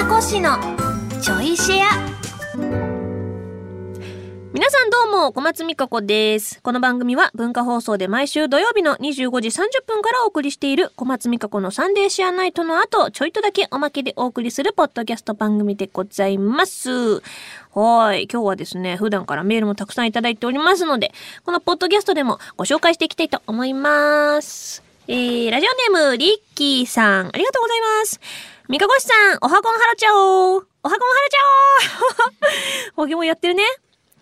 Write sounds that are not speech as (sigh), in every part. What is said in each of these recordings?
かこしのちょいシェア皆さんどうも、小松美香子です。この番組は文化放送で毎週土曜日の25時30分からお送りしている小松美香子のサンデーシェアナイトの後、ちょいとだけおまけでお送りするポッドキャスト番組でございます。はい。今日はですね、普段からメールもたくさんいただいておりますので、このポッドキャストでもご紹介していきたいと思います。えー、ラジオネーム、リッキーさん、ありがとうございます。みかごしさん、おはこんはらちゃおうおはこんはらちゃお (laughs) うほげもやってるね。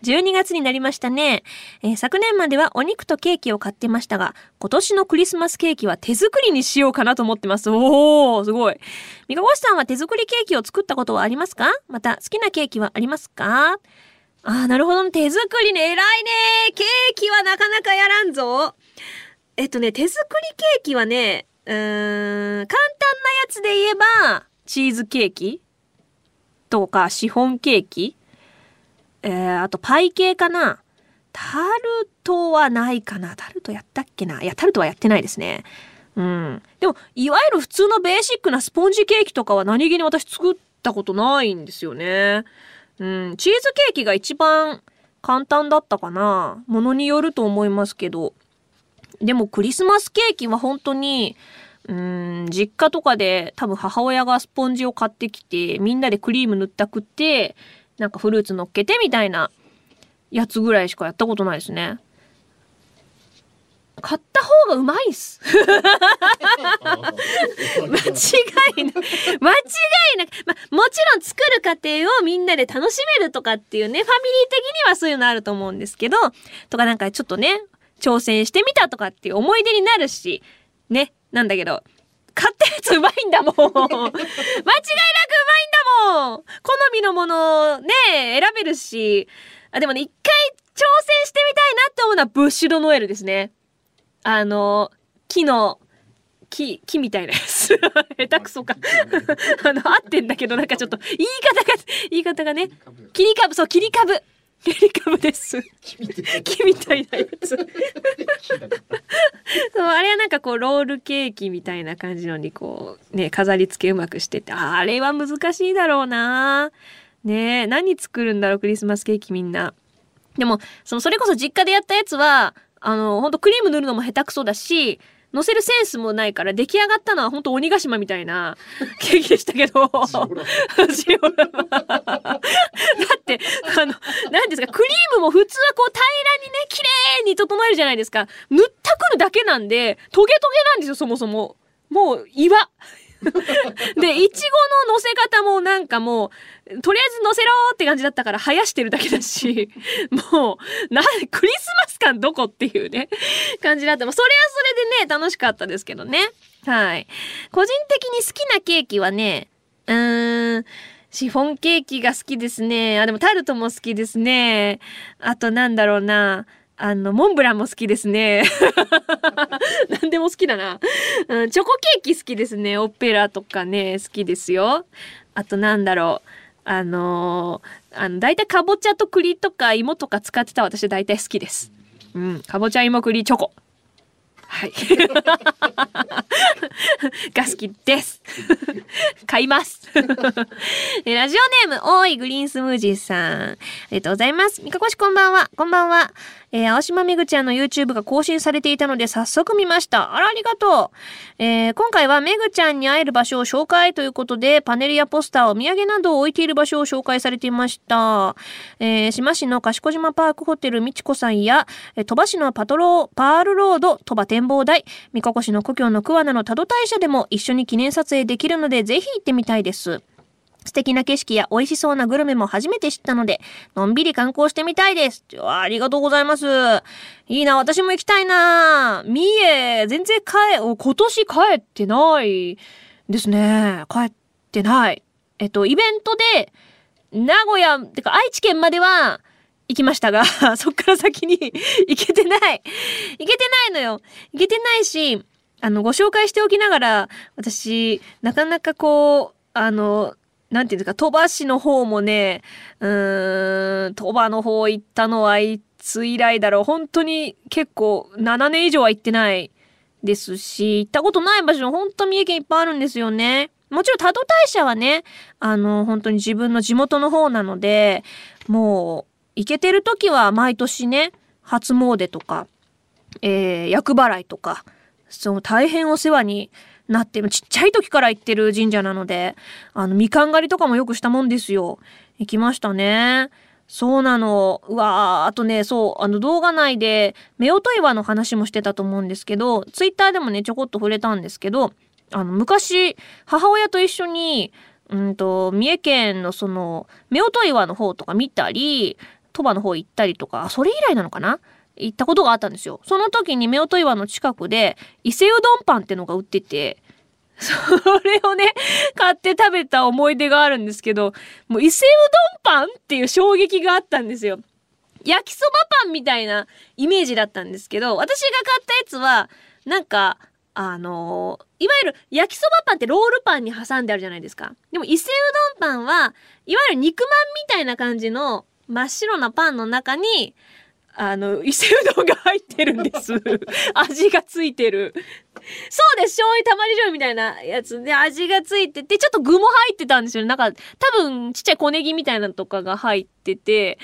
12月になりましたね、えー昨年まではお肉とケーキを買ってましたが、今年のクリスマスケーキは手作りにしようかなと思ってます。おー、すごい。みかごしさんは手作りケーキを作ったことはありますか？また好きなケーキはありますか？あー、なるほど。手作りね。偉いね。ケーキはなかなかやらんぞ。えっとね、手作りケーキはね、うん、簡単なやつで言えば、チーズケーキとか、シフォンケーキえー、あとパイ系かなタルトはないかなタルトやったっけないや、タルトはやってないですね。うん。でも、いわゆる普通のベーシックなスポンジケーキとかは何気に私作ったことないんですよね。うん。チーズケーキが一番簡単だったかなものによると思いますけど。でもクリスマスケーキは本当に、うーん、実家とかで多分母親がスポンジを買ってきて、みんなでクリーム塗ったくって、なんかフルーツ乗っけてみたいなやつぐらいしかやったことないですね。買った方がうまいっす。間違いな間違いなく、ま、もちろん作る過程をみんなで楽しめるとかっていうね、ファミリー的にはそういうのあると思うんですけど、とかなんかちょっとね、挑戦してみたとかっていう思い出になるし、ね、なんだけど、買ったやつうまいんだもん (laughs) 間違いなくうまいんだもん好みのものをね、選べるし、あ、でもね、一回挑戦してみたいなって思うのはブッシュドノエルですね。あの、木の、木、木みたいなやつ。(laughs) 下手くそか。(laughs) あの、合ってんだけど、なんかちょっと、言い方が、言い方がね、切り株、そう、切り株。切り株です。木みたいなやつ。(laughs) そう、あれはなんかこう、ロールケーキみたいな感じのに、こう、ね、飾り付けうまくしてて、ああれは難しいだろうなね、何作るんだろう、クリスマスケーキみんな。でも、その、それこそ実家でやったやつは、あの、ほんとクリーム塗るのも下手くそだし、乗せるセンスもないから、出来上がったのはほんと鬼ヶ島みたいな (laughs) ケーキでしたけど。だって、あの、何ですか、クリームも普通はこう平らにね、綺麗に整えるじゃないですか。塗ったくるだけなんで、トゲトゲなんですよ、そもそも。もう、岩。で、いちごの乗せ方もなんかもう、とりあえず乗せろーって感じだったから生やしてるだけだし、(laughs) もう、な、クリスマス感どこっていうね、感じだった。まあそれはそれでね、楽しかったですけどね。はい。個人的に好きなケーキはね、うーん、シフォンケーキが好きですね。あ、でもタルトも好きですね。あとなんだろうな。あの、モンブランも好きですね。(laughs) 何でも好きだな、うん。チョコケーキ好きですね。オペラとかね、好きですよ。あとなんだろう。あのーあの、大体かぼちゃと栗とか芋とか使ってた私大体好きです。うん。かぼちゃ芋栗チョコ。はい。(laughs) が好きです。買います。えラジオネーム、おーいグリーンスムージーさん。ありがとうございます。みかこしこんばんは。こんばんは。えー青島めぐちゃんの YouTube が更新されていたので早速見ました。あら、ありがとう。えー今回はめぐちゃんに会える場所を紹介ということで、パネルやポスター、お土産などを置いている場所を紹介されていました。えー、島市の賢島パークホテルみちこさんや、えー鳥羽市のパトロー、パールロード、鳥羽展望台、三河市の故郷の桑名の多度大社でも一緒に記念撮影できるので、ぜひ行ってみたいです。素敵な景色や美味しそうなグルメも初めて知ったので、のんびり観光してみたいです。わありがとうございます。いいな、私も行きたいな。三重、全然帰、今年帰ってないですね。帰ってない。えっと、イベントで、名古屋、てか愛知県までは行きましたが、(laughs) そっから先に (laughs) 行けてない。行けてないのよ。行けてないし、あの、ご紹介しておきながら、私、なかなかこう、あの、なんていうんですか、鳥羽市の方もね、うーん、鳥羽の方行ったのはいつ以来だろう。本当に結構7年以上は行ってないですし、行ったことない場所も、本当三重県いっぱいあるんですよね。もちろん多度大社はね、あの、本当に自分の地元の方なので、もう、行けてる時は毎年ね、初詣とか、えー、厄払いとか、その大変お世話になってる、ちっちゃい時から行ってる神社なので、あの、みかん狩りとかもよくしたもんですよ。行きましたね。そうなの。うわあとね、そう、あの動画内で、夫婦岩の話もしてたと思うんですけど、ツイッターでもね、ちょこっと触れたんですけど、あの、昔、母親と一緒に、うんと、三重県のその、夫婦岩の方とか見たり、鳥羽の方行ったりとか、それ以来なのかな行ったことがあったんですよ。その時に夫婦岩の近くで、伊勢うどんパンってのが売ってて、(laughs) それをね、買って食べた思い出があるんですけど、もう伊勢うどんパンっていう衝撃があったんですよ。焼きそばパンみたいなイメージだったんですけど、私が買ったやつは、なんか、あのー、いわゆる焼きそばパンってロールパンに挟んであるじゃないですか。でも伊勢うどんパンは、いわゆる肉まんみたいな感じの真っ白なパンの中に、あの、伊勢うどんが入ってるんです。(laughs) 味がついてる。そうです醤油たまり醤油みたいなやつで味がついてて、ちょっと具も入ってたんですよね。なんか、多分ちっちゃい小ネギみたいなのとかが入ってて、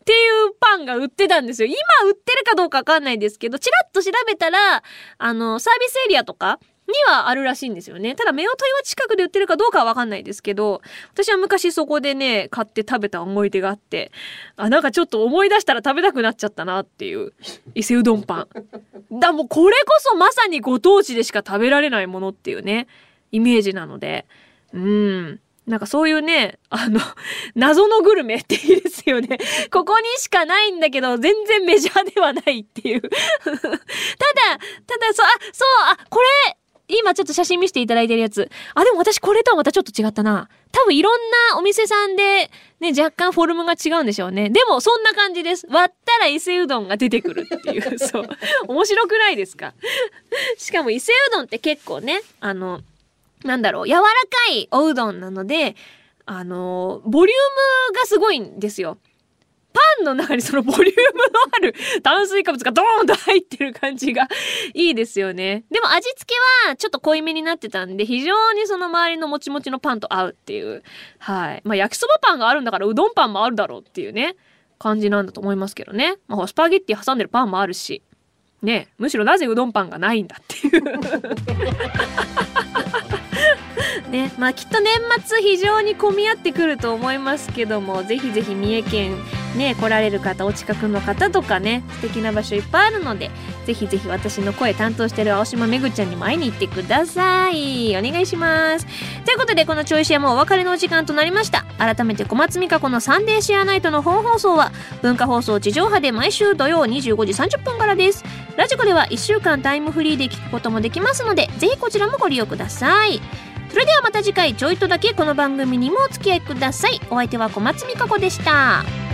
っていうパンが売ってたんですよ。今売ってるかどうかわかんないですけど、チラッと調べたら、あの、サービスエリアとか、にはあるらしいんですよね。ただ、夫婦岩近くで売ってるかどうかはわかんないですけど、私は昔そこでね、買って食べた思い出があって、あ、なんかちょっと思い出したら食べたくなっちゃったなっていう、伊勢うどんパン。だ、もうこれこそまさにご当地でしか食べられないものっていうね、イメージなので、うん。なんかそういうね、あの、謎のグルメっていいですよね。ここにしかないんだけど、全然メジャーではないっていう。(laughs) ただ、ただ、そう、あ、そう、今ちょっと写真見せていただいてるやつ。あ、でも私これとはまたちょっと違ったな。多分いろんなお店さんでね、若干フォルムが違うんでしょうね。でもそんな感じです。割ったら伊勢うどんが出てくるっていう。(laughs) そう。面白くないですか？(laughs) しかも伊勢うどんって結構ね、あの、なんだろう、柔らかいおうどんなので、あの、ボリュームがすごいんですよ。パンの中にそのボリュームのある炭水化物がドーンと入ってる感じがいいですよね。でも味付けはちょっと濃いめになってたんで、非常にその周りのもちもちのパンと合うっていう。はい。まあ焼きそばパンがあるんだからうどんパンもあるだろうっていうね、感じなんだと思いますけどね。まあスパゲッティ挟んでるパンもあるし。ねむしろなぜうどんパンがないんだっていう (laughs) (laughs) ねまあきっと年末非常に混み合ってくると思いますけどもぜひぜひ三重県ね来られる方お近くの方とかね素敵な場所いっぱいあるのでぜひぜひ私の声担当してる青島めぐちゃんにも会いに行ってください。お願いします。ということでこのちょいシェアもお別れのお時間となりました。改めて小松美香子のサンデーシェアナイトの本放送は文化放送地上波で毎週土曜25時30分からです。ラジコでは1週間タイムフリーで聞くこともできますのでぜひこちらもご利用ください。それではまた次回ちょいとだけこの番組にもお付き合いください。お相手は小松美香子でした。